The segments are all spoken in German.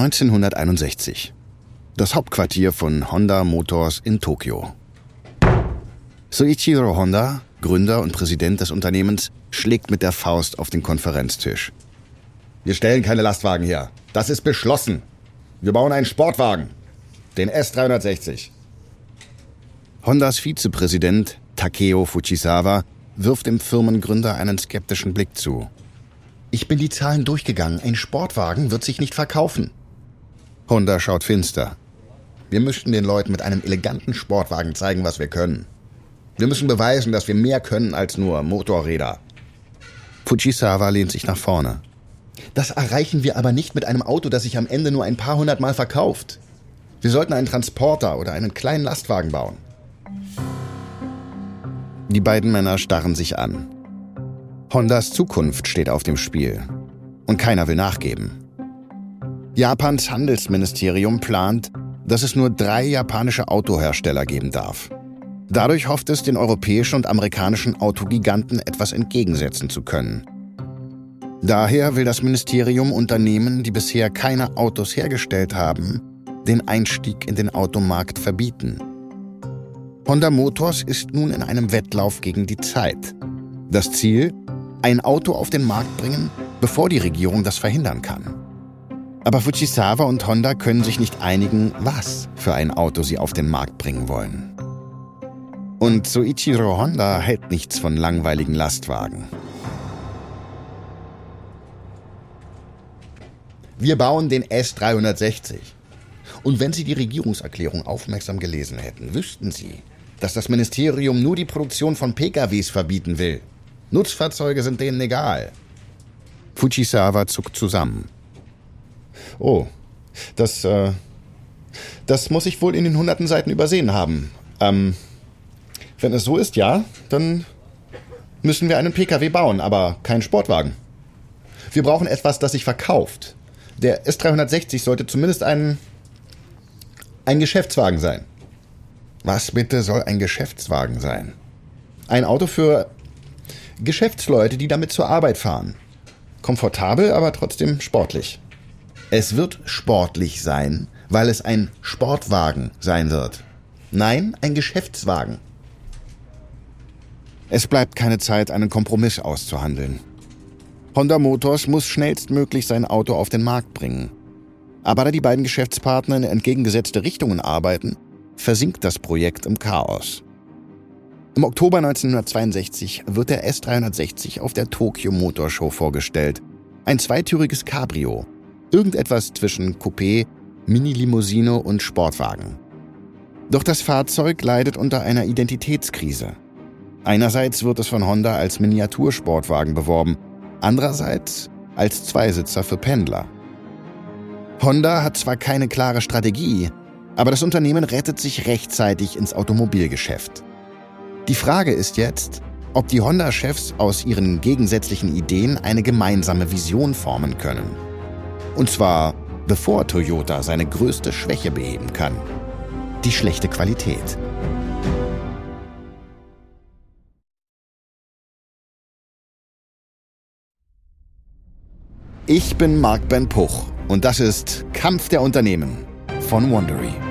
1961. Das Hauptquartier von Honda Motors in Tokio. Soichiro Honda, Gründer und Präsident des Unternehmens, schlägt mit der Faust auf den Konferenztisch. Wir stellen keine Lastwagen her. Das ist beschlossen. Wir bauen einen Sportwagen. Den S360. Hondas Vizepräsident Takeo Fujisawa wirft dem Firmengründer einen skeptischen Blick zu. Ich bin die Zahlen durchgegangen. Ein Sportwagen wird sich nicht verkaufen. Honda schaut finster. Wir müssten den Leuten mit einem eleganten Sportwagen zeigen, was wir können. Wir müssen beweisen, dass wir mehr können als nur Motorräder. Fujisawa lehnt sich nach vorne. Das erreichen wir aber nicht mit einem Auto, das sich am Ende nur ein paar hundert Mal verkauft. Wir sollten einen Transporter oder einen kleinen Lastwagen bauen. Die beiden Männer starren sich an. Hondas Zukunft steht auf dem Spiel. Und keiner will nachgeben. Japans Handelsministerium plant, dass es nur drei japanische Autohersteller geben darf. Dadurch hofft es, den europäischen und amerikanischen Autogiganten etwas entgegensetzen zu können. Daher will das Ministerium Unternehmen, die bisher keine Autos hergestellt haben, den Einstieg in den Automarkt verbieten. Honda Motors ist nun in einem Wettlauf gegen die Zeit. Das Ziel? Ein Auto auf den Markt bringen, bevor die Regierung das verhindern kann. Aber Fujisawa und Honda können sich nicht einigen, was für ein Auto sie auf den Markt bringen wollen. Und Soichiro Honda hält nichts von langweiligen Lastwagen. Wir bauen den S360. Und wenn Sie die Regierungserklärung aufmerksam gelesen hätten, wüssten Sie, dass das Ministerium nur die Produktion von PKWs verbieten will. Nutzfahrzeuge sind denen egal. Fujisawa zuckt zusammen. Oh, das, äh, das muss ich wohl in den hunderten Seiten übersehen haben. Ähm, wenn es so ist, ja, dann müssen wir einen PKW bauen, aber keinen Sportwagen. Wir brauchen etwas, das sich verkauft. Der S360 sollte zumindest ein, ein Geschäftswagen sein. Was bitte soll ein Geschäftswagen sein? Ein Auto für Geschäftsleute, die damit zur Arbeit fahren. Komfortabel, aber trotzdem sportlich. Es wird sportlich sein, weil es ein Sportwagen sein wird. Nein, ein Geschäftswagen. Es bleibt keine Zeit, einen Kompromiss auszuhandeln. Honda Motors muss schnellstmöglich sein Auto auf den Markt bringen. Aber da die beiden Geschäftspartner in entgegengesetzte Richtungen arbeiten, versinkt das Projekt im Chaos. Im Oktober 1962 wird der S360 auf der Tokyo Motor Show vorgestellt. Ein zweitüriges Cabrio. Irgendetwas zwischen Coupé, Mini-Limousine und Sportwagen. Doch das Fahrzeug leidet unter einer Identitätskrise. Einerseits wird es von Honda als Miniatursportwagen beworben, andererseits als Zweisitzer für Pendler. Honda hat zwar keine klare Strategie, aber das Unternehmen rettet sich rechtzeitig ins Automobilgeschäft. Die Frage ist jetzt, ob die Honda-Chefs aus ihren gegensätzlichen Ideen eine gemeinsame Vision formen können. Und zwar bevor Toyota seine größte Schwäche beheben kann. Die schlechte Qualität. Ich bin Marc Ben Puch und das ist Kampf der Unternehmen von Wondery.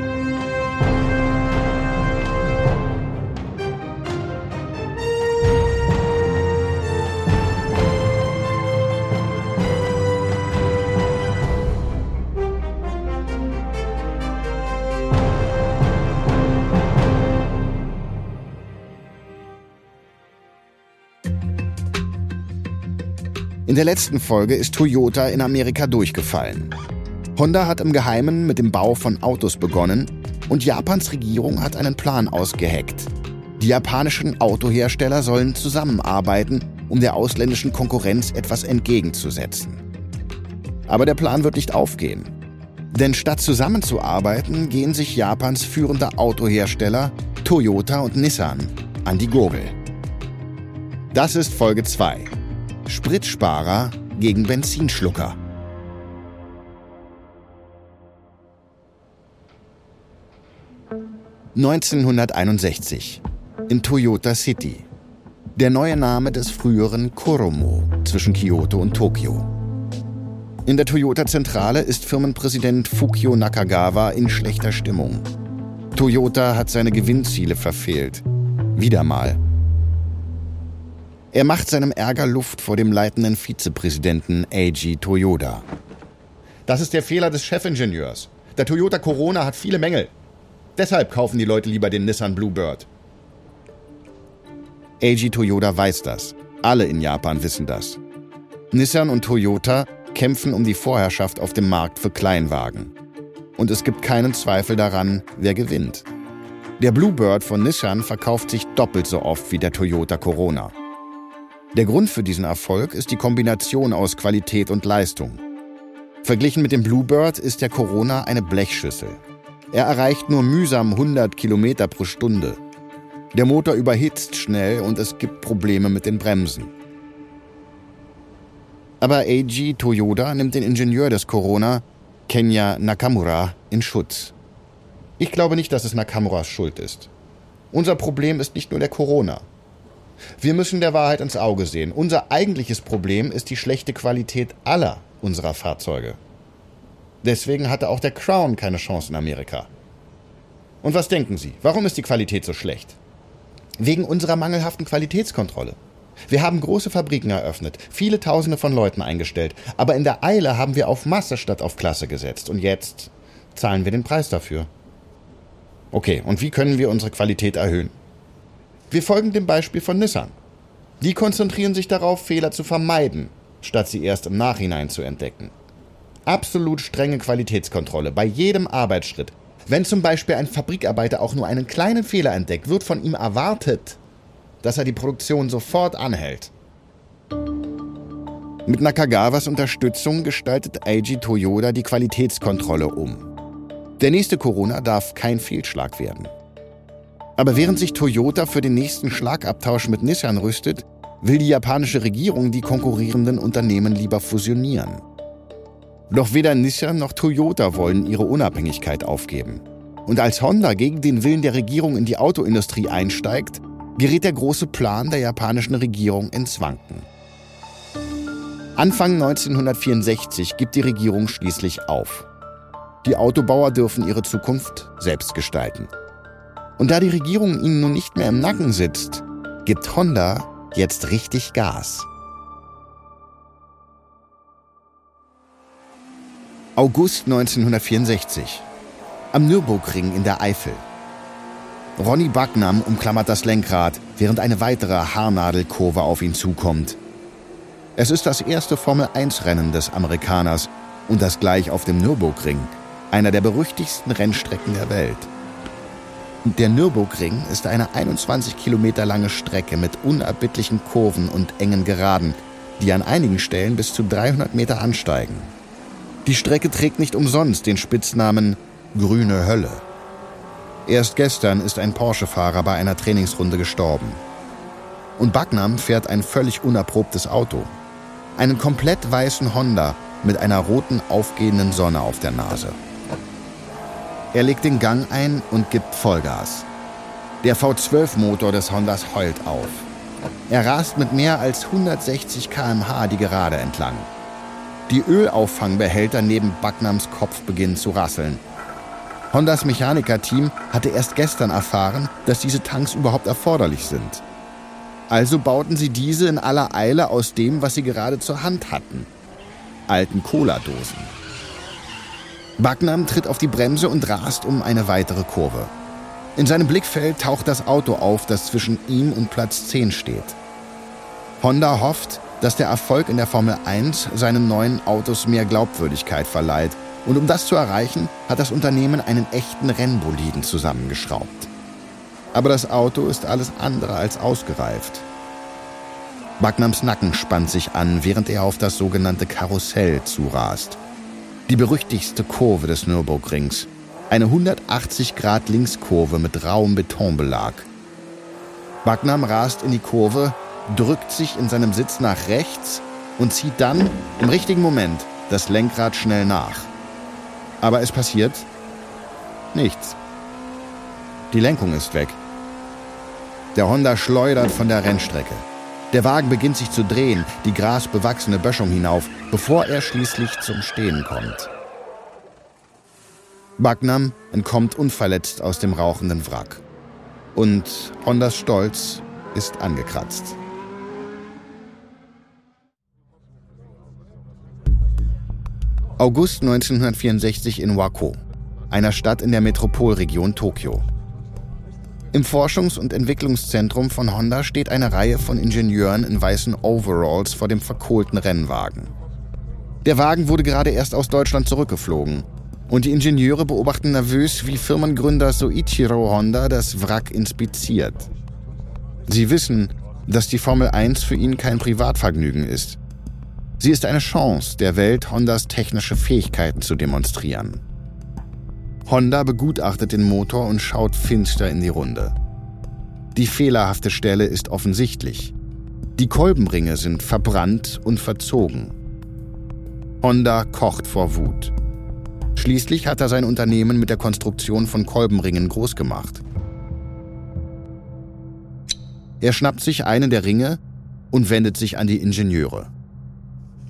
In der letzten Folge ist Toyota in Amerika durchgefallen. Honda hat im Geheimen mit dem Bau von Autos begonnen und Japans Regierung hat einen Plan ausgeheckt. Die japanischen Autohersteller sollen zusammenarbeiten, um der ausländischen Konkurrenz etwas entgegenzusetzen. Aber der Plan wird nicht aufgehen. Denn statt zusammenzuarbeiten, gehen sich Japans führende Autohersteller Toyota und Nissan an die Gurgel. Das ist Folge 2. Spritsparer gegen Benzinschlucker. 1961 in Toyota City. Der neue Name des früheren Koromo zwischen Kyoto und Tokio. In der Toyota-Zentrale ist Firmenpräsident Fukio Nakagawa in schlechter Stimmung. Toyota hat seine Gewinnziele verfehlt. Wieder mal. Er macht seinem Ärger Luft vor dem leitenden Vizepräsidenten Eiji Toyoda. Das ist der Fehler des Chefingenieurs. Der Toyota Corona hat viele Mängel. Deshalb kaufen die Leute lieber den Nissan Bluebird. Eiji Toyoda weiß das. Alle in Japan wissen das. Nissan und Toyota kämpfen um die Vorherrschaft auf dem Markt für Kleinwagen. Und es gibt keinen Zweifel daran, wer gewinnt. Der Bluebird von Nissan verkauft sich doppelt so oft wie der Toyota Corona. Der Grund für diesen Erfolg ist die Kombination aus Qualität und Leistung. Verglichen mit dem Bluebird ist der Corona eine Blechschüssel. Er erreicht nur mühsam 100 Kilometer pro Stunde. Der Motor überhitzt schnell und es gibt Probleme mit den Bremsen. Aber Eiji Toyoda nimmt den Ingenieur des Corona, Kenya Nakamura, in Schutz. Ich glaube nicht, dass es Nakamuras Schuld ist. Unser Problem ist nicht nur der Corona. Wir müssen der Wahrheit ins Auge sehen. Unser eigentliches Problem ist die schlechte Qualität aller unserer Fahrzeuge. Deswegen hatte auch der Crown keine Chance in Amerika. Und was denken Sie? Warum ist die Qualität so schlecht? Wegen unserer mangelhaften Qualitätskontrolle. Wir haben große Fabriken eröffnet, viele Tausende von Leuten eingestellt, aber in der Eile haben wir auf Masse statt auf Klasse gesetzt und jetzt zahlen wir den Preis dafür. Okay, und wie können wir unsere Qualität erhöhen? Wir folgen dem Beispiel von Nissan. Die konzentrieren sich darauf, Fehler zu vermeiden statt sie erst im Nachhinein zu entdecken. Absolut strenge Qualitätskontrolle bei jedem Arbeitsschritt. Wenn zum Beispiel ein Fabrikarbeiter auch nur einen kleinen Fehler entdeckt, wird von ihm erwartet, dass er die Produktion sofort anhält. Mit Nakagawas Unterstützung gestaltet Eiji Toyoda die Qualitätskontrolle um. Der nächste Corona darf kein Fehlschlag werden. Aber während sich Toyota für den nächsten Schlagabtausch mit Nissan rüstet, will die japanische Regierung die konkurrierenden Unternehmen lieber fusionieren. Doch weder Nissan noch Toyota wollen ihre Unabhängigkeit aufgeben. Und als Honda gegen den Willen der Regierung in die Autoindustrie einsteigt, gerät der große Plan der japanischen Regierung ins Wanken. Anfang 1964 gibt die Regierung schließlich auf. Die Autobauer dürfen ihre Zukunft selbst gestalten. Und da die Regierung ihnen nun nicht mehr im Nacken sitzt, gibt Honda Jetzt richtig Gas. August 1964. Am Nürburgring in der Eifel. Ronny Backnam umklammert das Lenkrad, während eine weitere Haarnadelkurve auf ihn zukommt. Es ist das erste Formel-1-Rennen des Amerikaners und das gleich auf dem Nürburgring, einer der berüchtigsten Rennstrecken der Welt. Der Nürburgring ist eine 21 Kilometer lange Strecke mit unerbittlichen Kurven und engen Geraden, die an einigen Stellen bis zu 300 Meter ansteigen. Die Strecke trägt nicht umsonst den Spitznamen Grüne Hölle. Erst gestern ist ein Porsche-Fahrer bei einer Trainingsrunde gestorben. Und Bagnam fährt ein völlig unerprobtes Auto. Einen komplett weißen Honda mit einer roten aufgehenden Sonne auf der Nase. Er legt den Gang ein und gibt Vollgas. Der V12-Motor des Hondas heult auf. Er rast mit mehr als 160 km/h die Gerade entlang. Die Ölauffangbehälter neben Bagnams Kopf beginnen zu rasseln. Hondas Mechanikerteam hatte erst gestern erfahren, dass diese Tanks überhaupt erforderlich sind. Also bauten sie diese in aller Eile aus dem, was sie gerade zur Hand hatten. Alten Cola-Dosen. Bagnam tritt auf die Bremse und rast um eine weitere Kurve. In seinem Blickfeld taucht das Auto auf, das zwischen ihm und Platz 10 steht. Honda hofft, dass der Erfolg in der Formel 1 seinen neuen Autos mehr Glaubwürdigkeit verleiht. Und um das zu erreichen, hat das Unternehmen einen echten Rennboliden zusammengeschraubt. Aber das Auto ist alles andere als ausgereift. Bagnams Nacken spannt sich an, während er auf das sogenannte Karussell zurast. Die berüchtigste Kurve des Nürburgrings. Eine 180-Grad-Linkskurve mit rauem Betonbelag. Bagnam rast in die Kurve, drückt sich in seinem Sitz nach rechts und zieht dann im richtigen Moment das Lenkrad schnell nach. Aber es passiert nichts. Die Lenkung ist weg. Der Honda schleudert von der Rennstrecke. Der Wagen beginnt sich zu drehen, die grasbewachsene Böschung hinauf, bevor er schließlich zum Stehen kommt. Bagnam entkommt unverletzt aus dem rauchenden Wrack. Und Hondas Stolz ist angekratzt. August 1964 in Wako, einer Stadt in der Metropolregion Tokio. Im Forschungs- und Entwicklungszentrum von Honda steht eine Reihe von Ingenieuren in weißen Overalls vor dem verkohlten Rennwagen. Der Wagen wurde gerade erst aus Deutschland zurückgeflogen und die Ingenieure beobachten nervös, wie Firmengründer Soichiro Honda das Wrack inspiziert. Sie wissen, dass die Formel 1 für ihn kein Privatvergnügen ist. Sie ist eine Chance, der Welt Hondas technische Fähigkeiten zu demonstrieren. Honda begutachtet den Motor und schaut finster in die Runde. Die fehlerhafte Stelle ist offensichtlich. Die Kolbenringe sind verbrannt und verzogen. Honda kocht vor Wut. Schließlich hat er sein Unternehmen mit der Konstruktion von Kolbenringen groß gemacht. Er schnappt sich einen der Ringe und wendet sich an die Ingenieure.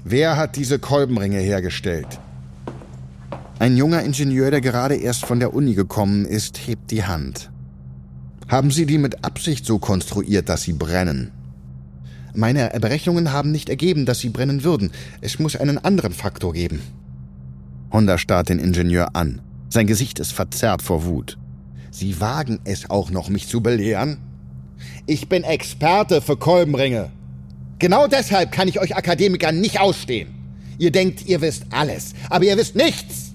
Wer hat diese Kolbenringe hergestellt? Ein junger Ingenieur, der gerade erst von der Uni gekommen ist, hebt die Hand. Haben Sie die mit Absicht so konstruiert, dass sie brennen? Meine Berechnungen haben nicht ergeben, dass sie brennen würden. Es muss einen anderen Faktor geben. Honda starrt den Ingenieur an. Sein Gesicht ist verzerrt vor Wut. Sie wagen es auch noch, mich zu belehren? Ich bin Experte für Kolbenringe. Genau deshalb kann ich euch Akademiker nicht ausstehen. Ihr denkt, ihr wisst alles, aber ihr wisst nichts.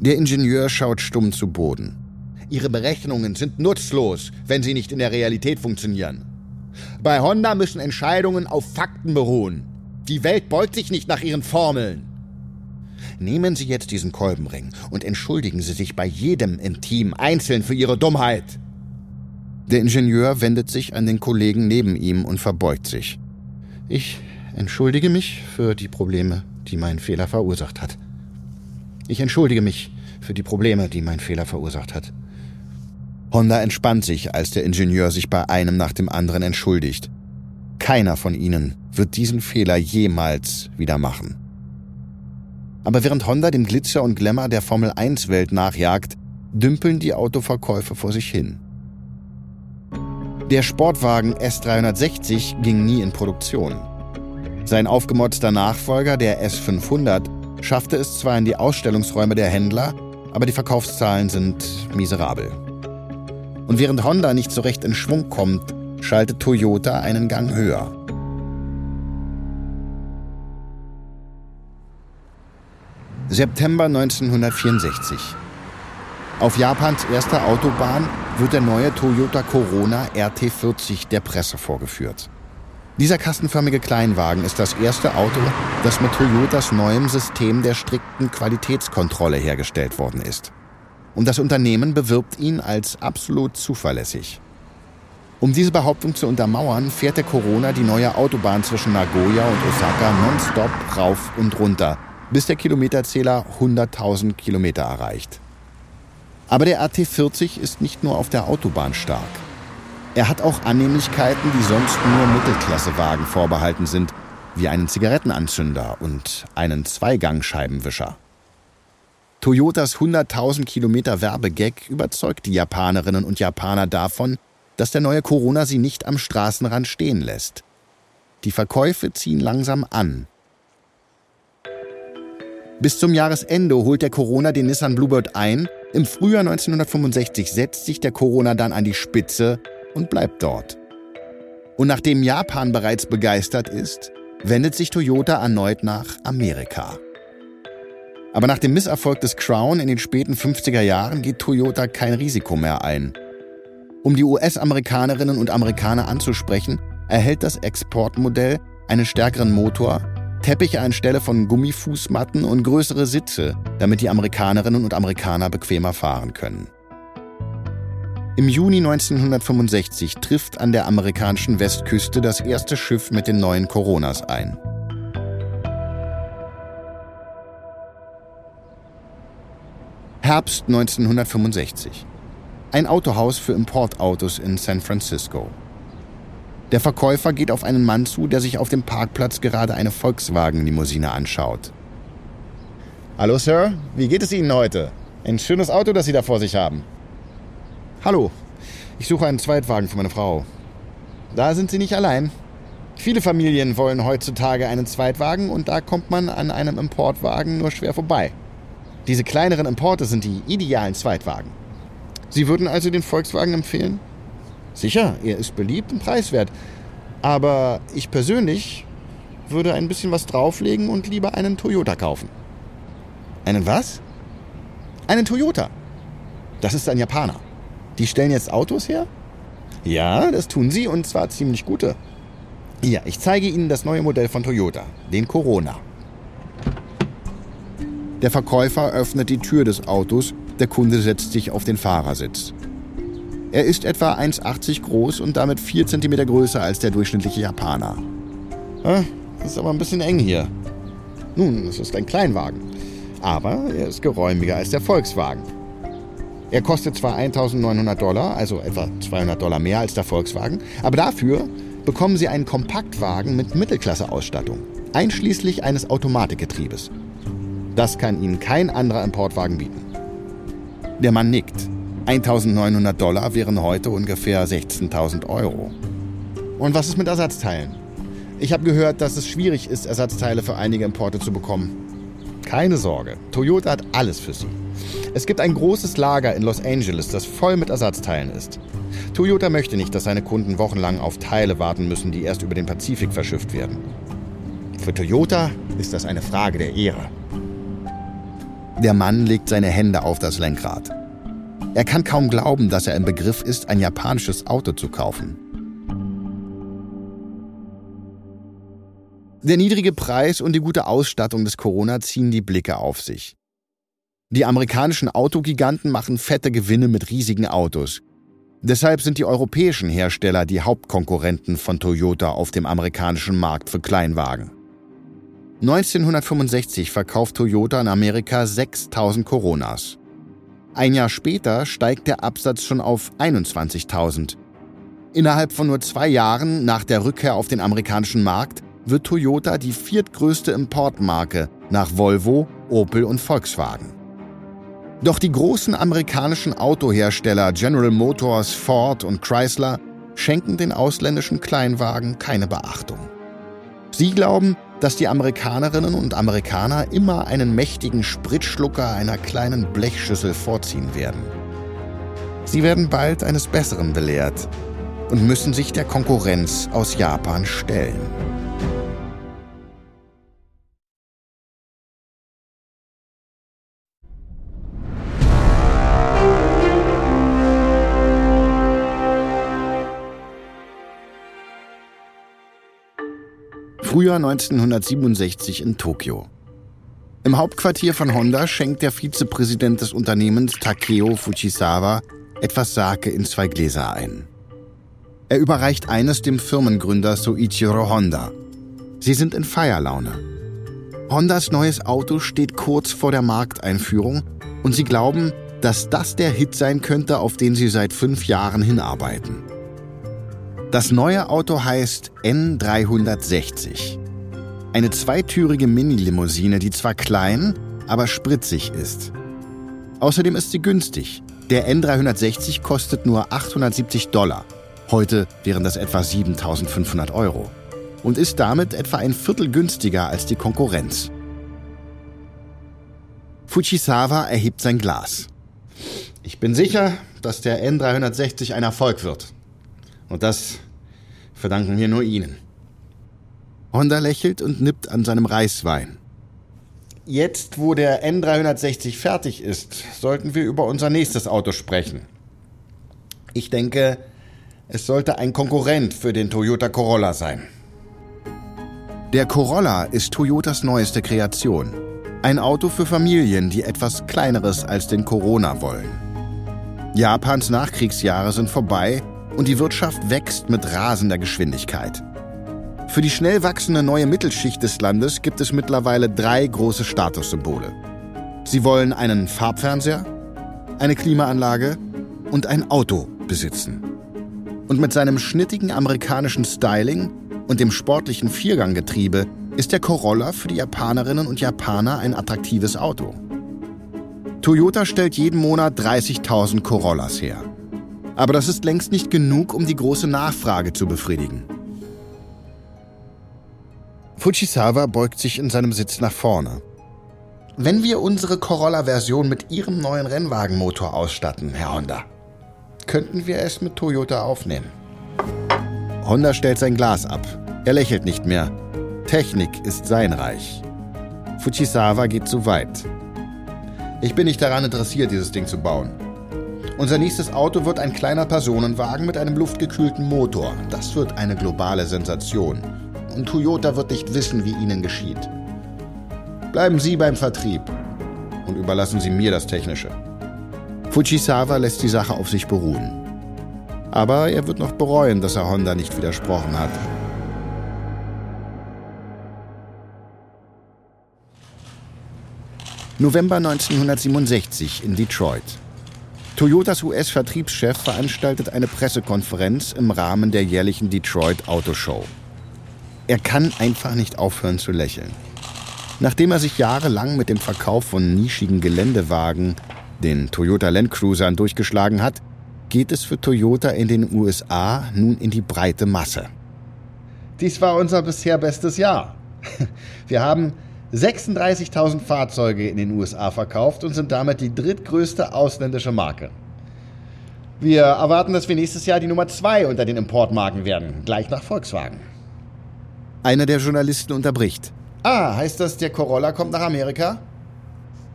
Der Ingenieur schaut stumm zu Boden. Ihre Berechnungen sind nutzlos, wenn sie nicht in der Realität funktionieren. Bei Honda müssen Entscheidungen auf Fakten beruhen. Die Welt beugt sich nicht nach ihren Formeln. Nehmen Sie jetzt diesen Kolbenring und entschuldigen Sie sich bei jedem im Team einzeln für Ihre Dummheit. Der Ingenieur wendet sich an den Kollegen neben ihm und verbeugt sich. Ich entschuldige mich für die Probleme, die mein Fehler verursacht hat. Ich entschuldige mich für die Probleme, die mein Fehler verursacht hat. Honda entspannt sich, als der Ingenieur sich bei einem nach dem anderen entschuldigt. Keiner von ihnen wird diesen Fehler jemals wieder machen. Aber während Honda dem Glitzer und Glamour der Formel 1-Welt nachjagt, dümpeln die Autoverkäufe vor sich hin. Der Sportwagen S360 ging nie in Produktion. Sein aufgemotzter Nachfolger, der S500, schaffte es zwar in die Ausstellungsräume der Händler, aber die Verkaufszahlen sind miserabel. Und während Honda nicht so recht in Schwung kommt, schaltet Toyota einen Gang höher. September 1964. Auf Japans erster Autobahn wird der neue Toyota Corona RT40 der Presse vorgeführt. Dieser kastenförmige Kleinwagen ist das erste Auto, das mit Toyotas neuem System der strikten Qualitätskontrolle hergestellt worden ist. Und das Unternehmen bewirbt ihn als absolut zuverlässig. Um diese Behauptung zu untermauern, fährt der Corona die neue Autobahn zwischen Nagoya und Osaka nonstop rauf und runter, bis der Kilometerzähler 100.000 Kilometer erreicht. Aber der AT40 ist nicht nur auf der Autobahn stark. Er hat auch Annehmlichkeiten, die sonst nur Mittelklassewagen vorbehalten sind, wie einen Zigarettenanzünder und einen Zweigangscheibenwischer. Toyotas 100.000 Kilometer Werbegag überzeugt die Japanerinnen und Japaner davon, dass der neue Corona sie nicht am Straßenrand stehen lässt. Die Verkäufe ziehen langsam an. Bis zum Jahresende holt der Corona den Nissan Bluebird ein. Im Frühjahr 1965 setzt sich der Corona dann an die Spitze und bleibt dort. Und nachdem Japan bereits begeistert ist, wendet sich Toyota erneut nach Amerika. Aber nach dem Misserfolg des Crown in den späten 50er Jahren geht Toyota kein Risiko mehr ein. Um die US-Amerikanerinnen und Amerikaner anzusprechen, erhält das Exportmodell einen stärkeren Motor, Teppiche anstelle von Gummifußmatten und größere Sitze, damit die Amerikanerinnen und Amerikaner bequemer fahren können. Im Juni 1965 trifft an der amerikanischen Westküste das erste Schiff mit den neuen Coronas ein. Herbst 1965. Ein Autohaus für Importautos in San Francisco. Der Verkäufer geht auf einen Mann zu, der sich auf dem Parkplatz gerade eine Volkswagen-Limousine anschaut. Hallo, Sir. Wie geht es Ihnen heute? Ein schönes Auto, das Sie da vor sich haben. Hallo. Ich suche einen Zweitwagen für meine Frau. Da sind Sie nicht allein. Viele Familien wollen heutzutage einen Zweitwagen und da kommt man an einem Importwagen nur schwer vorbei. Diese kleineren Importe sind die idealen Zweitwagen. Sie würden also den Volkswagen empfehlen? Sicher, er ist beliebt und preiswert. Aber ich persönlich würde ein bisschen was drauflegen und lieber einen Toyota kaufen. Einen was? Einen Toyota. Das ist ein Japaner. Die stellen jetzt Autos her? Ja, das tun sie und zwar ziemlich gute. Ja, ich zeige Ihnen das neue Modell von Toyota, den Corona. Der Verkäufer öffnet die Tür des Autos, der Kunde setzt sich auf den Fahrersitz. Er ist etwa 1,80 groß und damit 4 cm größer als der durchschnittliche Japaner. Das ist aber ein bisschen eng hier. Nun, es ist ein Kleinwagen. Aber er ist geräumiger als der Volkswagen. Er kostet zwar 1900 Dollar, also etwa 200 Dollar mehr als der Volkswagen, aber dafür bekommen Sie einen Kompaktwagen mit Mittelklasse-Ausstattung, einschließlich eines Automatikgetriebes. Das kann Ihnen kein anderer Importwagen bieten. Der Mann nickt. 1900 Dollar wären heute ungefähr 16.000 Euro. Und was ist mit Ersatzteilen? Ich habe gehört, dass es schwierig ist, Ersatzteile für einige Importe zu bekommen. Keine Sorge, Toyota hat alles für Sie. Es gibt ein großes Lager in Los Angeles, das voll mit Ersatzteilen ist. Toyota möchte nicht, dass seine Kunden wochenlang auf Teile warten müssen, die erst über den Pazifik verschifft werden. Für Toyota ist das eine Frage der Ehre. Der Mann legt seine Hände auf das Lenkrad. Er kann kaum glauben, dass er im Begriff ist, ein japanisches Auto zu kaufen. Der niedrige Preis und die gute Ausstattung des Corona ziehen die Blicke auf sich. Die amerikanischen Autogiganten machen fette Gewinne mit riesigen Autos. Deshalb sind die europäischen Hersteller die Hauptkonkurrenten von Toyota auf dem amerikanischen Markt für Kleinwagen. 1965 verkauft Toyota in Amerika 6000 Coronas. Ein Jahr später steigt der Absatz schon auf 21.000. Innerhalb von nur zwei Jahren nach der Rückkehr auf den amerikanischen Markt wird Toyota die viertgrößte Importmarke nach Volvo, Opel und Volkswagen. Doch die großen amerikanischen Autohersteller General Motors, Ford und Chrysler schenken den ausländischen Kleinwagen keine Beachtung. Sie glauben, dass die Amerikanerinnen und Amerikaner immer einen mächtigen Spritschlucker einer kleinen Blechschüssel vorziehen werden. Sie werden bald eines Besseren belehrt und müssen sich der Konkurrenz aus Japan stellen. Frühjahr 1967 in Tokio. Im Hauptquartier von Honda schenkt der Vizepräsident des Unternehmens Takeo Fujisawa etwas Sake in zwei Gläser ein. Er überreicht eines dem Firmengründer Soichiro Honda. Sie sind in Feierlaune. Hondas neues Auto steht kurz vor der Markteinführung und sie glauben, dass das der Hit sein könnte, auf den sie seit fünf Jahren hinarbeiten. Das neue Auto heißt N360. Eine zweitürige Mini-Limousine, die zwar klein, aber spritzig ist. Außerdem ist sie günstig. Der N360 kostet nur 870 Dollar. Heute wären das etwa 7500 Euro. Und ist damit etwa ein Viertel günstiger als die Konkurrenz. Fujisawa erhebt sein Glas. Ich bin sicher, dass der N360 ein Erfolg wird. Und das verdanken wir nur Ihnen. Honda lächelt und nippt an seinem Reiswein. Jetzt, wo der N360 fertig ist, sollten wir über unser nächstes Auto sprechen. Ich denke, es sollte ein Konkurrent für den Toyota Corolla sein. Der Corolla ist Toyotas neueste Kreation. Ein Auto für Familien, die etwas Kleineres als den Corona wollen. Japans Nachkriegsjahre sind vorbei und die Wirtschaft wächst mit rasender Geschwindigkeit. Für die schnell wachsende neue Mittelschicht des Landes gibt es mittlerweile drei große Statussymbole. Sie wollen einen Farbfernseher, eine Klimaanlage und ein Auto besitzen. Und mit seinem schnittigen amerikanischen Styling und dem sportlichen Vierganggetriebe ist der Corolla für die Japanerinnen und Japaner ein attraktives Auto. Toyota stellt jeden Monat 30.000 Corollas her. Aber das ist längst nicht genug, um die große Nachfrage zu befriedigen. Fujisawa beugt sich in seinem Sitz nach vorne. Wenn wir unsere Corolla-Version mit Ihrem neuen Rennwagenmotor ausstatten, Herr Honda, könnten wir es mit Toyota aufnehmen. Honda stellt sein Glas ab. Er lächelt nicht mehr. Technik ist sein Reich. Fujisawa geht zu weit. Ich bin nicht daran interessiert, dieses Ding zu bauen. Unser nächstes Auto wird ein kleiner Personenwagen mit einem luftgekühlten Motor. Das wird eine globale Sensation und Toyota wird nicht wissen, wie ihnen geschieht. Bleiben Sie beim Vertrieb und überlassen Sie mir das Technische. Fujisawa lässt die Sache auf sich beruhen. Aber er wird noch bereuen, dass er Honda nicht widersprochen hat. November 1967 in Detroit. Toyotas US-Vertriebschef veranstaltet eine Pressekonferenz im Rahmen der jährlichen Detroit Auto Show. Er kann einfach nicht aufhören zu lächeln. Nachdem er sich jahrelang mit dem Verkauf von nischigen Geländewagen, den Toyota Land Cruisern, durchgeschlagen hat, geht es für Toyota in den USA nun in die breite Masse. Dies war unser bisher bestes Jahr. Wir haben 36.000 Fahrzeuge in den USA verkauft und sind damit die drittgrößte ausländische Marke. Wir erwarten, dass wir nächstes Jahr die Nummer zwei unter den Importmarken werden, gleich nach Volkswagen. Einer der Journalisten unterbricht. Ah, heißt das, der Corolla kommt nach Amerika?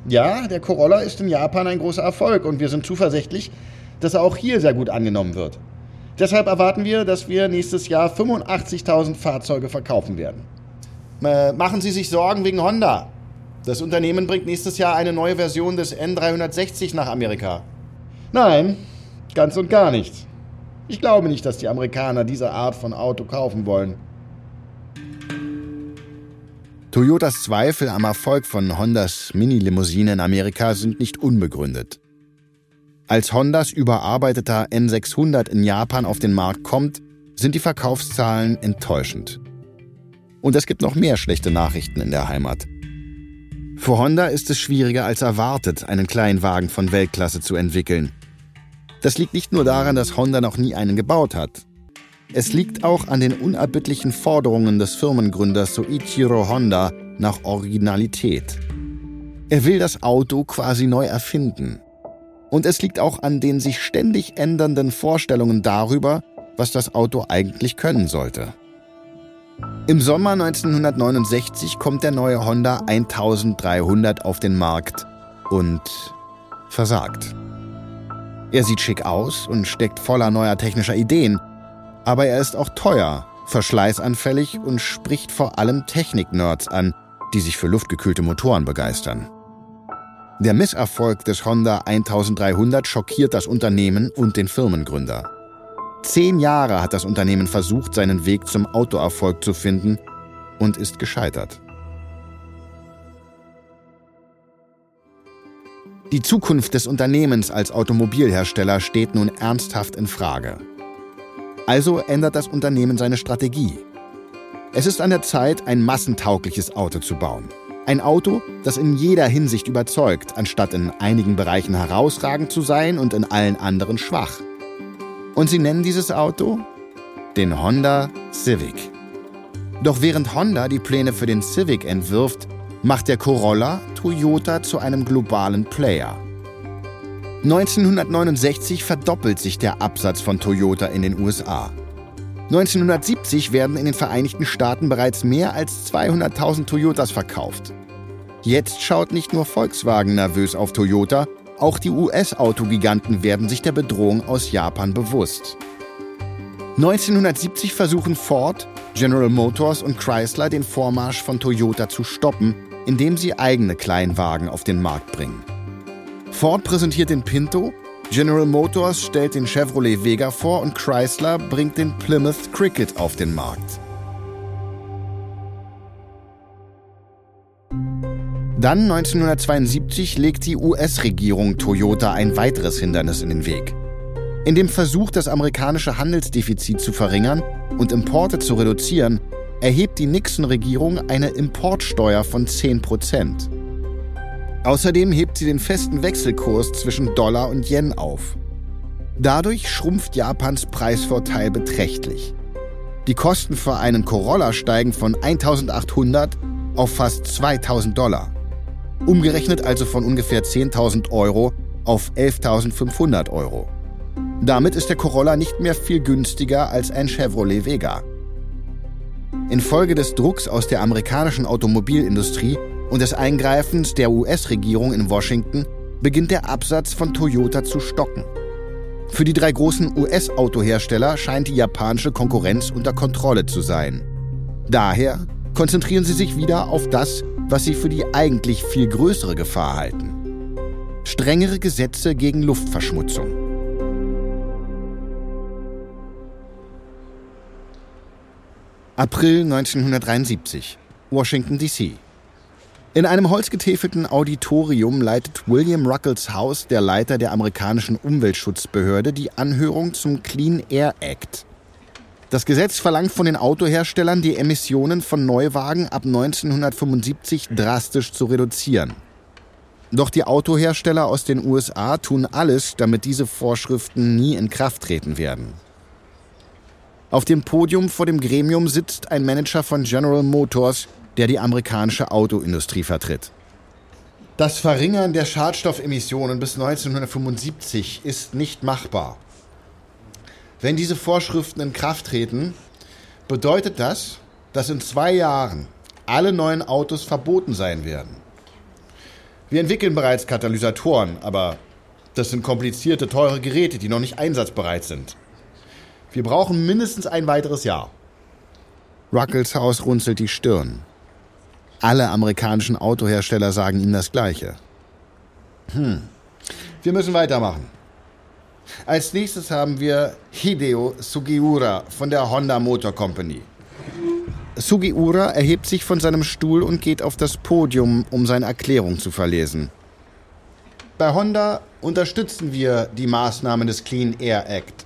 Ja, der Corolla ist in Japan ein großer Erfolg und wir sind zuversichtlich, dass er auch hier sehr gut angenommen wird. Deshalb erwarten wir, dass wir nächstes Jahr 85.000 Fahrzeuge verkaufen werden. Äh, machen Sie sich Sorgen wegen Honda. Das Unternehmen bringt nächstes Jahr eine neue Version des N360 nach Amerika. Nein, ganz und gar nicht. Ich glaube nicht, dass die Amerikaner diese Art von Auto kaufen wollen. Toyotas Zweifel am Erfolg von Hondas Mini-Limousine in Amerika sind nicht unbegründet. Als Hondas überarbeiteter N600 in Japan auf den Markt kommt, sind die Verkaufszahlen enttäuschend. Und es gibt noch mehr schlechte Nachrichten in der Heimat. Für Honda ist es schwieriger als erwartet, einen Kleinwagen von Weltklasse zu entwickeln. Das liegt nicht nur daran, dass Honda noch nie einen gebaut hat. Es liegt auch an den unerbittlichen Forderungen des Firmengründers Soichiro Honda nach Originalität. Er will das Auto quasi neu erfinden. Und es liegt auch an den sich ständig ändernden Vorstellungen darüber, was das Auto eigentlich können sollte. Im Sommer 1969 kommt der neue Honda 1300 auf den Markt und versagt. Er sieht schick aus und steckt voller neuer technischer Ideen – aber er ist auch teuer, verschleißanfällig und spricht vor allem Technik-Nerds an, die sich für luftgekühlte Motoren begeistern. Der Misserfolg des Honda 1300 schockiert das Unternehmen und den Firmengründer. Zehn Jahre hat das Unternehmen versucht, seinen Weg zum Autoerfolg zu finden und ist gescheitert. Die Zukunft des Unternehmens als Automobilhersteller steht nun ernsthaft in Frage. Also ändert das Unternehmen seine Strategie. Es ist an der Zeit, ein massentaugliches Auto zu bauen. Ein Auto, das in jeder Hinsicht überzeugt, anstatt in einigen Bereichen herausragend zu sein und in allen anderen schwach. Und sie nennen dieses Auto den Honda Civic. Doch während Honda die Pläne für den Civic entwirft, macht der Corolla Toyota zu einem globalen Player. 1969 verdoppelt sich der Absatz von Toyota in den USA. 1970 werden in den Vereinigten Staaten bereits mehr als 200.000 Toyotas verkauft. Jetzt schaut nicht nur Volkswagen nervös auf Toyota, auch die US-Autogiganten werden sich der Bedrohung aus Japan bewusst. 1970 versuchen Ford, General Motors und Chrysler den Vormarsch von Toyota zu stoppen, indem sie eigene Kleinwagen auf den Markt bringen. Ford präsentiert den Pinto, General Motors stellt den Chevrolet Vega vor und Chrysler bringt den Plymouth Cricket auf den Markt. Dann 1972 legt die US-Regierung Toyota ein weiteres Hindernis in den Weg. In dem Versuch, das amerikanische Handelsdefizit zu verringern und Importe zu reduzieren, erhebt die Nixon-Regierung eine Importsteuer von 10 Prozent. Außerdem hebt sie den festen Wechselkurs zwischen Dollar und Yen auf. Dadurch schrumpft Japans Preisvorteil beträchtlich. Die Kosten für einen Corolla steigen von 1800 auf fast 2000 Dollar. Umgerechnet also von ungefähr 10.000 Euro auf 11.500 Euro. Damit ist der Corolla nicht mehr viel günstiger als ein Chevrolet Vega. Infolge des Drucks aus der amerikanischen Automobilindustrie und des Eingreifens der US-Regierung in Washington beginnt der Absatz von Toyota zu stocken. Für die drei großen US-Autohersteller scheint die japanische Konkurrenz unter Kontrolle zu sein. Daher konzentrieren sie sich wieder auf das, was sie für die eigentlich viel größere Gefahr halten. Strengere Gesetze gegen Luftverschmutzung. April 1973, Washington, D.C. In einem holzgetäfelten Auditorium leitet William Ruckelshaus, der Leiter der amerikanischen Umweltschutzbehörde, die Anhörung zum Clean Air Act. Das Gesetz verlangt von den Autoherstellern, die Emissionen von Neuwagen ab 1975 drastisch zu reduzieren. Doch die Autohersteller aus den USA tun alles, damit diese Vorschriften nie in Kraft treten werden. Auf dem Podium vor dem Gremium sitzt ein Manager von General Motors, der die amerikanische Autoindustrie vertritt. Das Verringern der Schadstoffemissionen bis 1975 ist nicht machbar. Wenn diese Vorschriften in Kraft treten, bedeutet das, dass in zwei Jahren alle neuen Autos verboten sein werden. Wir entwickeln bereits Katalysatoren, aber das sind komplizierte, teure Geräte, die noch nicht einsatzbereit sind. Wir brauchen mindestens ein weiteres Jahr. Ruckelshaus runzelt die Stirn. Alle amerikanischen Autohersteller sagen ihm das Gleiche. Hm. Wir müssen weitermachen. Als nächstes haben wir Hideo Sugiura von der Honda Motor Company. Sugiura erhebt sich von seinem Stuhl und geht auf das Podium, um seine Erklärung zu verlesen. Bei Honda unterstützen wir die Maßnahmen des Clean Air Act.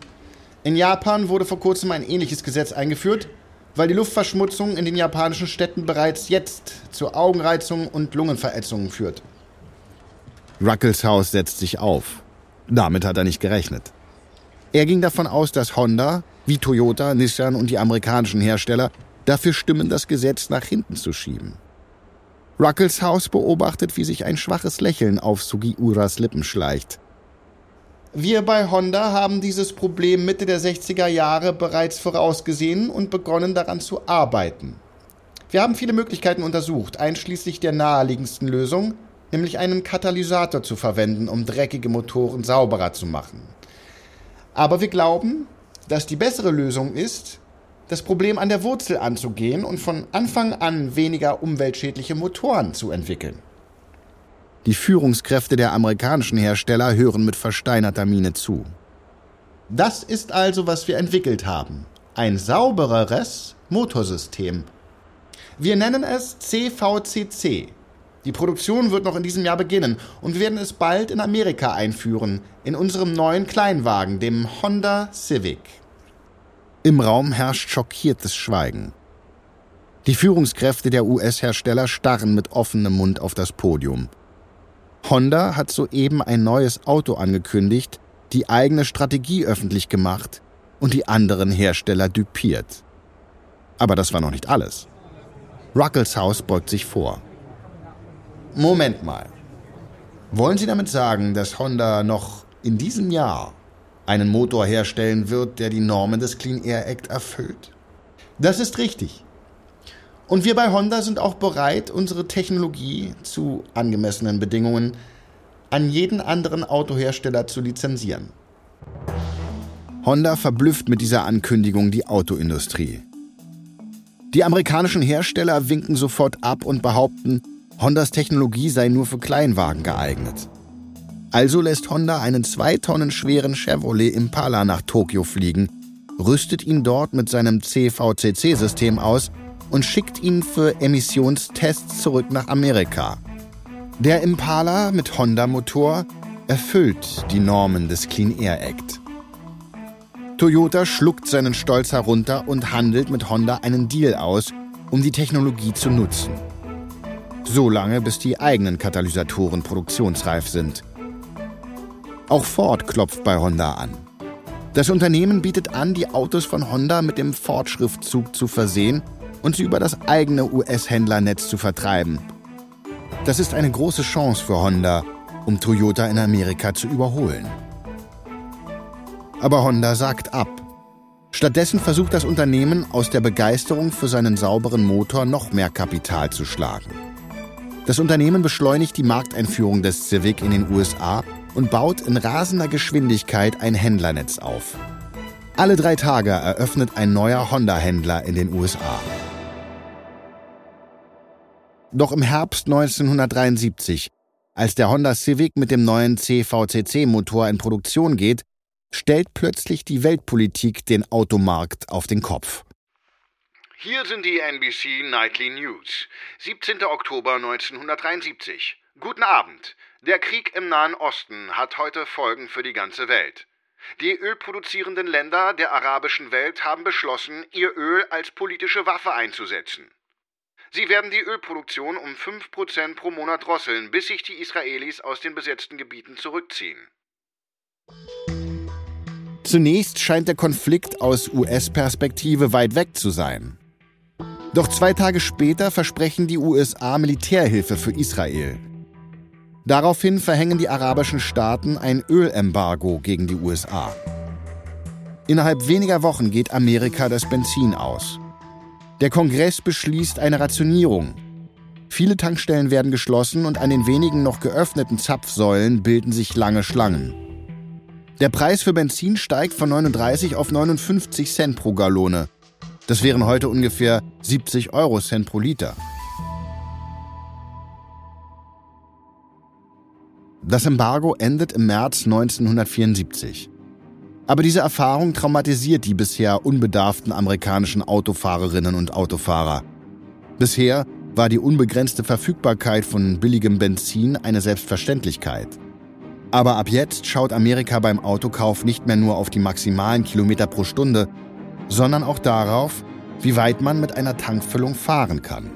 In Japan wurde vor kurzem ein ähnliches Gesetz eingeführt, weil die Luftverschmutzung in den japanischen Städten bereits jetzt zu Augenreizungen und Lungenverätzungen führt. Ruckelshaus setzt sich auf. Damit hat er nicht gerechnet. Er ging davon aus, dass Honda, wie Toyota, Nissan und die amerikanischen Hersteller dafür stimmen, das Gesetz nach hinten zu schieben. Ruckelshaus beobachtet, wie sich ein schwaches Lächeln auf Sugiuras Lippen schleicht. Wir bei Honda haben dieses Problem Mitte der 60er Jahre bereits vorausgesehen und begonnen daran zu arbeiten. Wir haben viele Möglichkeiten untersucht, einschließlich der naheliegendsten Lösung, nämlich einen Katalysator zu verwenden, um dreckige Motoren sauberer zu machen. Aber wir glauben, dass die bessere Lösung ist, das Problem an der Wurzel anzugehen und von Anfang an weniger umweltschädliche Motoren zu entwickeln. Die Führungskräfte der amerikanischen Hersteller hören mit versteinerter Miene zu. Das ist also, was wir entwickelt haben. Ein saubereres Motorsystem. Wir nennen es CVCC. Die Produktion wird noch in diesem Jahr beginnen und wir werden es bald in Amerika einführen, in unserem neuen Kleinwagen, dem Honda Civic. Im Raum herrscht schockiertes Schweigen. Die Führungskräfte der US-Hersteller starren mit offenem Mund auf das Podium. Honda hat soeben ein neues Auto angekündigt, die eigene Strategie öffentlich gemacht und die anderen Hersteller düpiert. Aber das war noch nicht alles. Ruckelshaus beugt sich vor. Moment mal. Wollen Sie damit sagen, dass Honda noch in diesem Jahr einen Motor herstellen wird, der die Normen des Clean Air Act erfüllt? Das ist richtig. Und wir bei Honda sind auch bereit, unsere Technologie zu angemessenen Bedingungen an jeden anderen Autohersteller zu lizenzieren. Honda verblüfft mit dieser Ankündigung die Autoindustrie. Die amerikanischen Hersteller winken sofort ab und behaupten, Hondas Technologie sei nur für Kleinwagen geeignet. Also lässt Honda einen zwei Tonnen schweren Chevrolet Impala nach Tokio fliegen, rüstet ihn dort mit seinem CVCC-System aus und schickt ihn für Emissionstests zurück nach Amerika. Der Impala mit Honda-Motor erfüllt die Normen des Clean Air Act. Toyota schluckt seinen Stolz herunter und handelt mit Honda einen Deal aus, um die Technologie zu nutzen. So lange, bis die eigenen Katalysatoren produktionsreif sind. Auch Ford klopft bei Honda an. Das Unternehmen bietet an, die Autos von Honda mit dem Ford-Schriftzug zu versehen und sie über das eigene US-Händlernetz zu vertreiben. Das ist eine große Chance für Honda, um Toyota in Amerika zu überholen. Aber Honda sagt ab. Stattdessen versucht das Unternehmen aus der Begeisterung für seinen sauberen Motor noch mehr Kapital zu schlagen. Das Unternehmen beschleunigt die Markteinführung des Civic in den USA und baut in rasender Geschwindigkeit ein Händlernetz auf. Alle drei Tage eröffnet ein neuer Honda-Händler in den USA. Doch im Herbst 1973, als der Honda Civic mit dem neuen CVCC-Motor in Produktion geht, stellt plötzlich die Weltpolitik den Automarkt auf den Kopf. Hier sind die NBC Nightly News. 17. Oktober 1973. Guten Abend. Der Krieg im Nahen Osten hat heute Folgen für die ganze Welt. Die ölproduzierenden Länder der arabischen Welt haben beschlossen, ihr Öl als politische Waffe einzusetzen. Sie werden die Ölproduktion um 5% pro Monat drosseln, bis sich die Israelis aus den besetzten Gebieten zurückziehen. Zunächst scheint der Konflikt aus US-Perspektive weit weg zu sein. Doch zwei Tage später versprechen die USA Militärhilfe für Israel. Daraufhin verhängen die arabischen Staaten ein Ölembargo gegen die USA. Innerhalb weniger Wochen geht Amerika das Benzin aus. Der Kongress beschließt eine Rationierung. Viele Tankstellen werden geschlossen und an den wenigen noch geöffneten Zapfsäulen bilden sich lange Schlangen. Der Preis für Benzin steigt von 39 auf 59 Cent pro Gallone. Das wären heute ungefähr 70 Euro Cent pro Liter. Das Embargo endet im März 1974. Aber diese Erfahrung traumatisiert die bisher unbedarften amerikanischen Autofahrerinnen und Autofahrer. Bisher war die unbegrenzte Verfügbarkeit von billigem Benzin eine Selbstverständlichkeit. Aber ab jetzt schaut Amerika beim Autokauf nicht mehr nur auf die maximalen Kilometer pro Stunde, sondern auch darauf, wie weit man mit einer Tankfüllung fahren kann.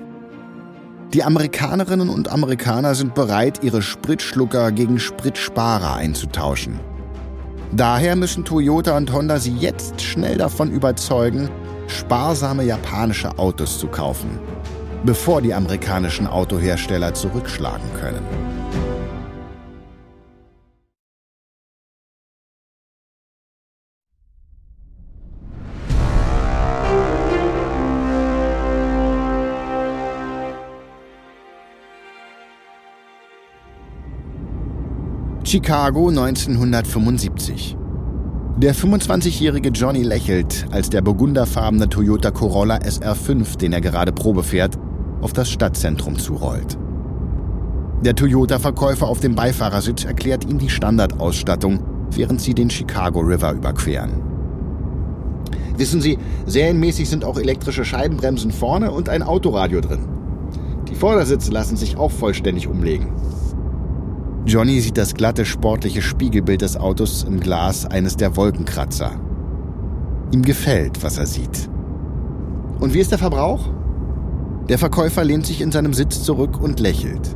Die Amerikanerinnen und Amerikaner sind bereit, ihre Spritschlucker gegen Spritsparer einzutauschen. Daher müssen Toyota und Honda sie jetzt schnell davon überzeugen, sparsame japanische Autos zu kaufen, bevor die amerikanischen Autohersteller zurückschlagen können. Chicago 1975. Der 25-jährige Johnny lächelt, als der burgunderfarbene Toyota Corolla SR5, den er gerade Probe fährt, auf das Stadtzentrum zurollt. Der Toyota-Verkäufer auf dem Beifahrersitz erklärt ihm die Standardausstattung, während sie den Chicago River überqueren. Wissen Sie, serienmäßig sind auch elektrische Scheibenbremsen vorne und ein Autoradio drin. Die Vordersitze lassen sich auch vollständig umlegen. Johnny sieht das glatte, sportliche Spiegelbild des Autos im Glas eines der Wolkenkratzer. Ihm gefällt, was er sieht. Und wie ist der Verbrauch? Der Verkäufer lehnt sich in seinem Sitz zurück und lächelt.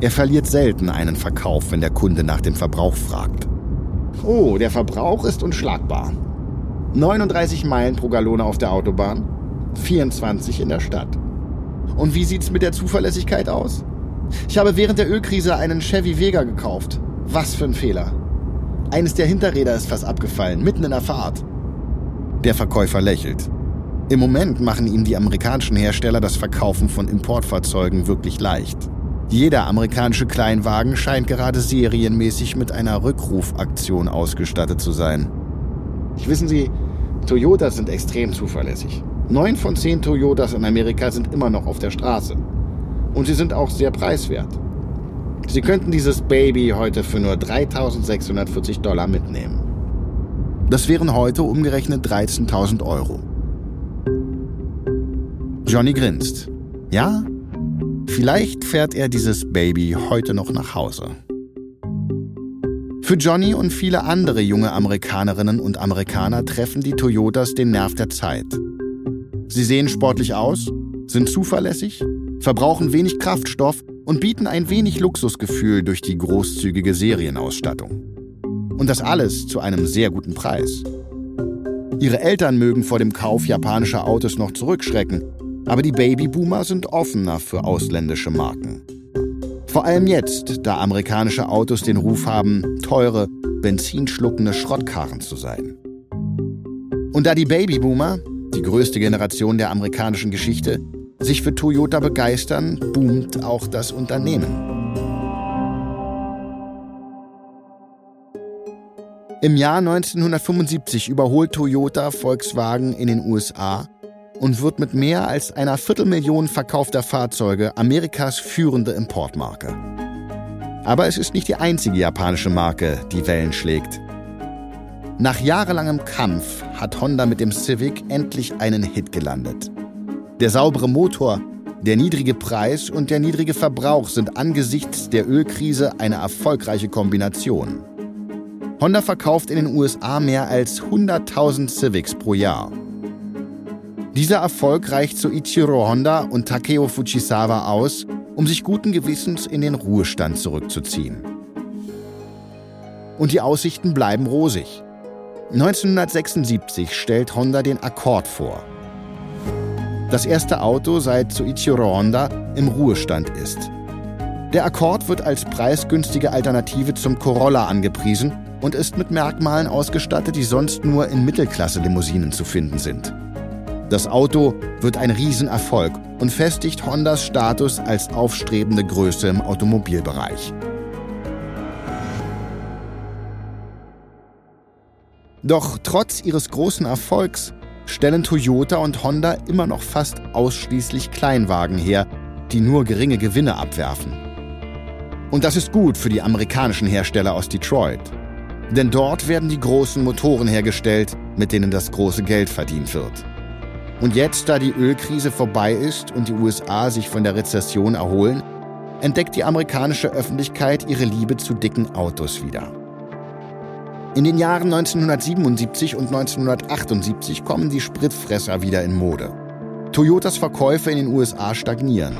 Er verliert selten einen Verkauf, wenn der Kunde nach dem Verbrauch fragt. Oh, der Verbrauch ist unschlagbar. 39 Meilen pro Gallone auf der Autobahn, 24 in der Stadt. Und wie sieht's mit der Zuverlässigkeit aus? Ich habe während der Ölkrise einen Chevy Vega gekauft. Was für ein Fehler. Eines der Hinterräder ist fast abgefallen, mitten in der Fahrt. Der Verkäufer lächelt. Im Moment machen ihm die amerikanischen Hersteller das Verkaufen von Importfahrzeugen wirklich leicht. Jeder amerikanische Kleinwagen scheint gerade serienmäßig mit einer Rückrufaktion ausgestattet zu sein. Wissen Sie, Toyotas sind extrem zuverlässig. Neun von zehn Toyotas in Amerika sind immer noch auf der Straße. Und sie sind auch sehr preiswert. Sie könnten dieses Baby heute für nur 3640 Dollar mitnehmen. Das wären heute umgerechnet 13.000 Euro. Johnny grinst. Ja, vielleicht fährt er dieses Baby heute noch nach Hause. Für Johnny und viele andere junge Amerikanerinnen und Amerikaner treffen die Toyotas den Nerv der Zeit. Sie sehen sportlich aus, sind zuverlässig, verbrauchen wenig Kraftstoff und bieten ein wenig Luxusgefühl durch die großzügige Serienausstattung. Und das alles zu einem sehr guten Preis. Ihre Eltern mögen vor dem Kauf japanischer Autos noch zurückschrecken, aber die Babyboomer sind offener für ausländische Marken. Vor allem jetzt, da amerikanische Autos den Ruf haben, teure, benzinschluckende Schrottkarren zu sein. Und da die Babyboomer, die größte Generation der amerikanischen Geschichte, sich für Toyota begeistern, boomt auch das Unternehmen. Im Jahr 1975 überholt Toyota Volkswagen in den USA und wird mit mehr als einer Viertelmillion verkaufter Fahrzeuge Amerikas führende Importmarke. Aber es ist nicht die einzige japanische Marke, die Wellen schlägt. Nach jahrelangem Kampf hat Honda mit dem Civic endlich einen Hit gelandet. Der saubere Motor, der niedrige Preis und der niedrige Verbrauch sind angesichts der Ölkrise eine erfolgreiche Kombination. Honda verkauft in den USA mehr als 100.000 Civics pro Jahr. Dieser Erfolg reicht zu Ichiro Honda und Takeo Fujisawa aus, um sich guten Gewissens in den Ruhestand zurückzuziehen. Und die Aussichten bleiben rosig. 1976 stellt Honda den Accord vor. Das erste Auto seit Soichiro Honda im Ruhestand ist. Der Accord wird als preisgünstige Alternative zum Corolla angepriesen und ist mit Merkmalen ausgestattet, die sonst nur in Mittelklasse-Limousinen zu finden sind. Das Auto wird ein Riesenerfolg und festigt Hondas Status als aufstrebende Größe im Automobilbereich. Doch trotz ihres großen Erfolgs stellen Toyota und Honda immer noch fast ausschließlich Kleinwagen her, die nur geringe Gewinne abwerfen. Und das ist gut für die amerikanischen Hersteller aus Detroit. Denn dort werden die großen Motoren hergestellt, mit denen das große Geld verdient wird. Und jetzt, da die Ölkrise vorbei ist und die USA sich von der Rezession erholen, entdeckt die amerikanische Öffentlichkeit ihre Liebe zu dicken Autos wieder. In den Jahren 1977 und 1978 kommen die Spritfresser wieder in Mode. Toyotas Verkäufe in den USA stagnieren.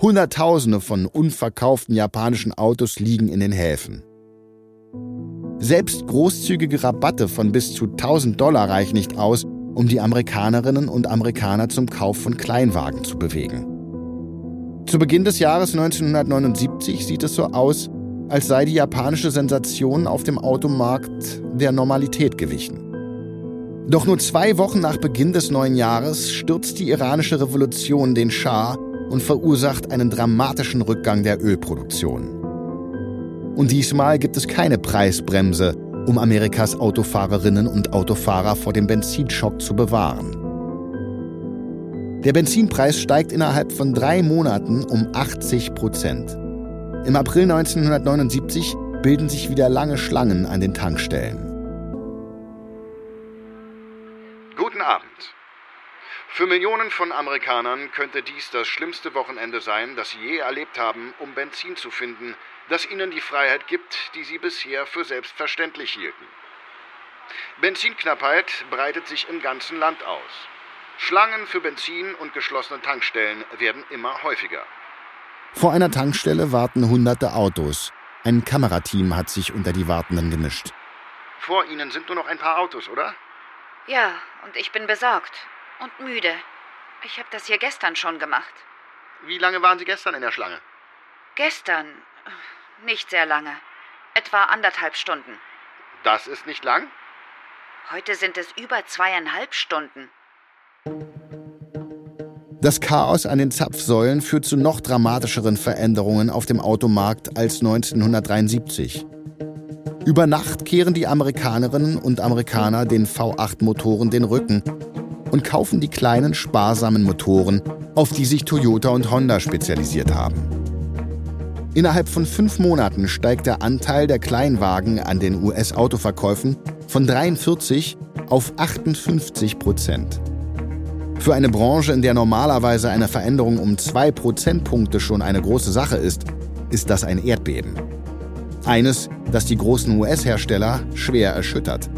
Hunderttausende von unverkauften japanischen Autos liegen in den Häfen. Selbst großzügige Rabatte von bis zu 1000 Dollar reichen nicht aus, um die Amerikanerinnen und Amerikaner zum Kauf von Kleinwagen zu bewegen. Zu Beginn des Jahres 1979 sieht es so aus, als sei die japanische Sensation auf dem Automarkt der Normalität gewichen. Doch nur zwei Wochen nach Beginn des neuen Jahres stürzt die iranische Revolution den Schah und verursacht einen dramatischen Rückgang der Ölproduktion. Und diesmal gibt es keine Preisbremse, um Amerikas Autofahrerinnen und Autofahrer vor dem Benzinschock zu bewahren. Der Benzinpreis steigt innerhalb von drei Monaten um 80 Prozent. Im April 1979 bilden sich wieder lange Schlangen an den Tankstellen. Guten Abend. Für Millionen von Amerikanern könnte dies das schlimmste Wochenende sein, das sie je erlebt haben, um Benzin zu finden, das ihnen die Freiheit gibt, die sie bisher für selbstverständlich hielten. Benzinknappheit breitet sich im ganzen Land aus. Schlangen für Benzin und geschlossene Tankstellen werden immer häufiger. Vor einer Tankstelle warten hunderte Autos. Ein Kamerateam hat sich unter die Wartenden gemischt. Vor Ihnen sind nur noch ein paar Autos, oder? Ja, und ich bin besorgt und müde. Ich habe das hier gestern schon gemacht. Wie lange waren Sie gestern in der Schlange? Gestern? Nicht sehr lange. Etwa anderthalb Stunden. Das ist nicht lang? Heute sind es über zweieinhalb Stunden. Das Chaos an den Zapfsäulen führt zu noch dramatischeren Veränderungen auf dem Automarkt als 1973. Über Nacht kehren die Amerikanerinnen und Amerikaner den V8-Motoren den Rücken und kaufen die kleinen sparsamen Motoren, auf die sich Toyota und Honda spezialisiert haben. Innerhalb von fünf Monaten steigt der Anteil der Kleinwagen an den US-Autoverkäufen von 43 auf 58 Prozent. Für eine Branche, in der normalerweise eine Veränderung um zwei Prozentpunkte schon eine große Sache ist, ist das ein Erdbeben. Eines, das die großen US-Hersteller schwer erschüttert.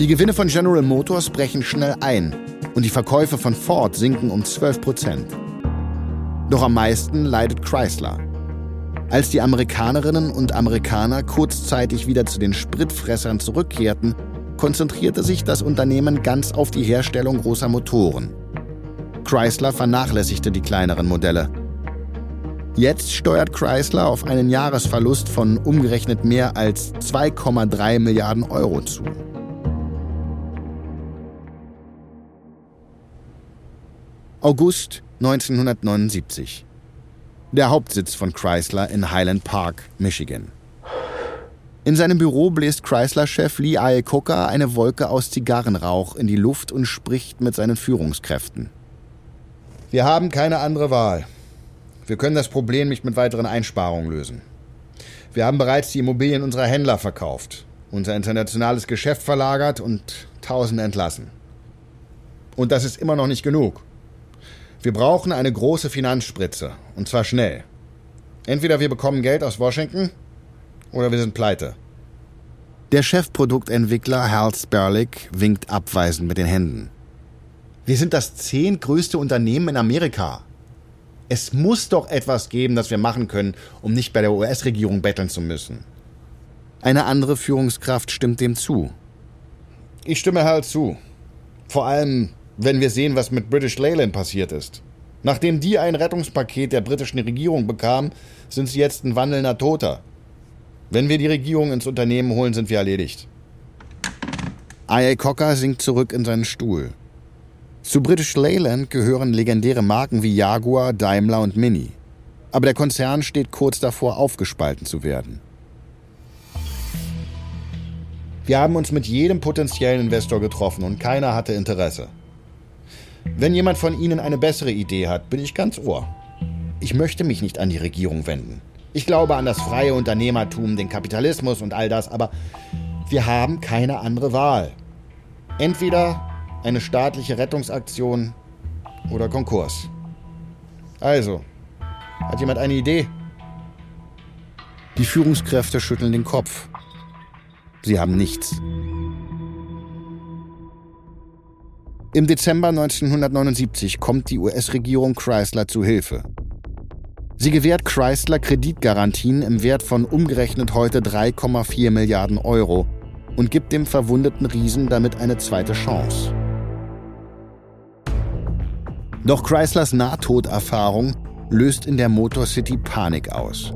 Die Gewinne von General Motors brechen schnell ein und die Verkäufe von Ford sinken um 12 Prozent. Doch am meisten leidet Chrysler. Als die Amerikanerinnen und Amerikaner kurzzeitig wieder zu den Spritfressern zurückkehrten, konzentrierte sich das Unternehmen ganz auf die Herstellung großer Motoren. Chrysler vernachlässigte die kleineren Modelle. Jetzt steuert Chrysler auf einen Jahresverlust von umgerechnet mehr als 2,3 Milliarden Euro zu. August 1979. Der Hauptsitz von Chrysler in Highland Park, Michigan. In seinem Büro bläst Chrysler-Chef Lee Iacocca eine Wolke aus Zigarrenrauch in die Luft und spricht mit seinen Führungskräften. Wir haben keine andere Wahl. Wir können das Problem nicht mit weiteren Einsparungen lösen. Wir haben bereits die Immobilien unserer Händler verkauft, unser internationales Geschäft verlagert und Tausende entlassen. Und das ist immer noch nicht genug. Wir brauchen eine große Finanzspritze. Und zwar schnell. Entweder wir bekommen Geld aus Washington oder wir sind pleite. Der Chefproduktentwickler Hal Sperlich winkt abweisend mit den Händen. Wir sind das zehntgrößte Unternehmen in Amerika. Es muss doch etwas geben, das wir machen können, um nicht bei der US-Regierung betteln zu müssen. Eine andere Führungskraft stimmt dem zu. Ich stimme Hal zu. Vor allem, wenn wir sehen, was mit British Leyland passiert ist. Nachdem die ein Rettungspaket der britischen Regierung bekamen, sind sie jetzt ein wandelnder Toter. Wenn wir die Regierung ins Unternehmen holen, sind wir erledigt. I.A. Cocker sinkt zurück in seinen Stuhl. Zu British Leyland gehören legendäre Marken wie Jaguar, Daimler und Mini. Aber der Konzern steht kurz davor, aufgespalten zu werden. Wir haben uns mit jedem potenziellen Investor getroffen und keiner hatte Interesse. Wenn jemand von Ihnen eine bessere Idee hat, bin ich ganz ohr. Ich möchte mich nicht an die Regierung wenden. Ich glaube an das freie Unternehmertum, den Kapitalismus und all das, aber wir haben keine andere Wahl. Entweder eine staatliche Rettungsaktion oder Konkurs. Also, hat jemand eine Idee? Die Führungskräfte schütteln den Kopf. Sie haben nichts. Im Dezember 1979 kommt die US-Regierung Chrysler zu Hilfe. Sie gewährt Chrysler Kreditgarantien im Wert von umgerechnet heute 3,4 Milliarden Euro und gibt dem verwundeten Riesen damit eine zweite Chance. Doch Chryslers Nahtoderfahrung löst in der Motor City Panik aus.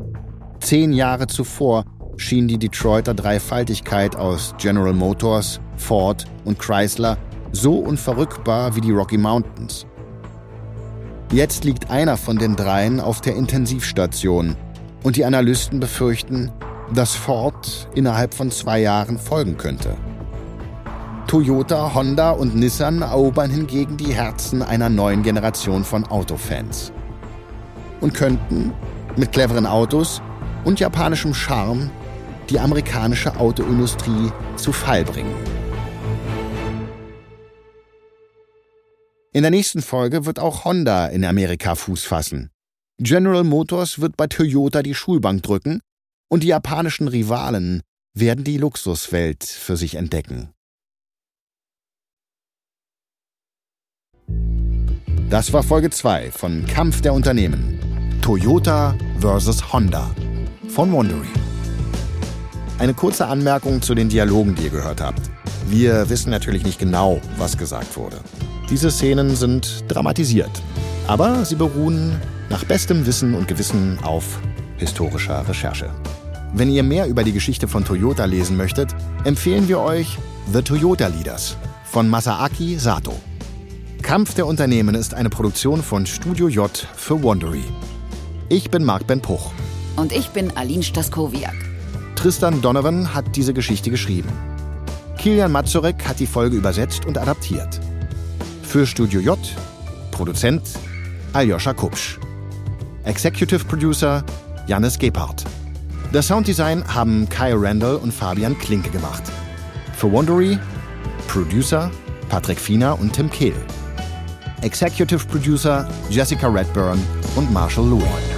Zehn Jahre zuvor schien die Detroiter Dreifaltigkeit aus General Motors, Ford und Chrysler so unverrückbar wie die Rocky Mountains. Jetzt liegt einer von den dreien auf der Intensivstation und die Analysten befürchten, dass Ford innerhalb von zwei Jahren folgen könnte. Toyota, Honda und Nissan erobern hingegen die Herzen einer neuen Generation von Autofans und könnten mit cleveren Autos und japanischem Charme die amerikanische Autoindustrie zu Fall bringen. In der nächsten Folge wird auch Honda in Amerika Fuß fassen. General Motors wird bei Toyota die Schulbank drücken und die japanischen Rivalen werden die Luxuswelt für sich entdecken. Das war Folge 2 von Kampf der Unternehmen. Toyota vs. Honda von Wondery. Eine kurze Anmerkung zu den Dialogen, die ihr gehört habt. Wir wissen natürlich nicht genau, was gesagt wurde. Diese Szenen sind dramatisiert, aber sie beruhen nach bestem Wissen und Gewissen auf historischer Recherche. Wenn ihr mehr über die Geschichte von Toyota lesen möchtet, empfehlen wir euch The Toyota Leaders von Masaaki Sato. Kampf der Unternehmen ist eine Produktion von Studio J für Wondery. Ich bin Marc Ben Puch. Und ich bin Aline Staskowiak. Tristan Donovan hat diese Geschichte geschrieben. Kilian Mazurek hat die Folge übersetzt und adaptiert. Für Studio J, Produzent Aljoscha Kupsch. Executive Producer Jannis Gebhardt. Das Sounddesign haben Kai Randall und Fabian Klinke gemacht. Für Wondery Producer Patrick Fiener und Tim Kehl. Executive Producer Jessica Redburn und Marshall Lewin.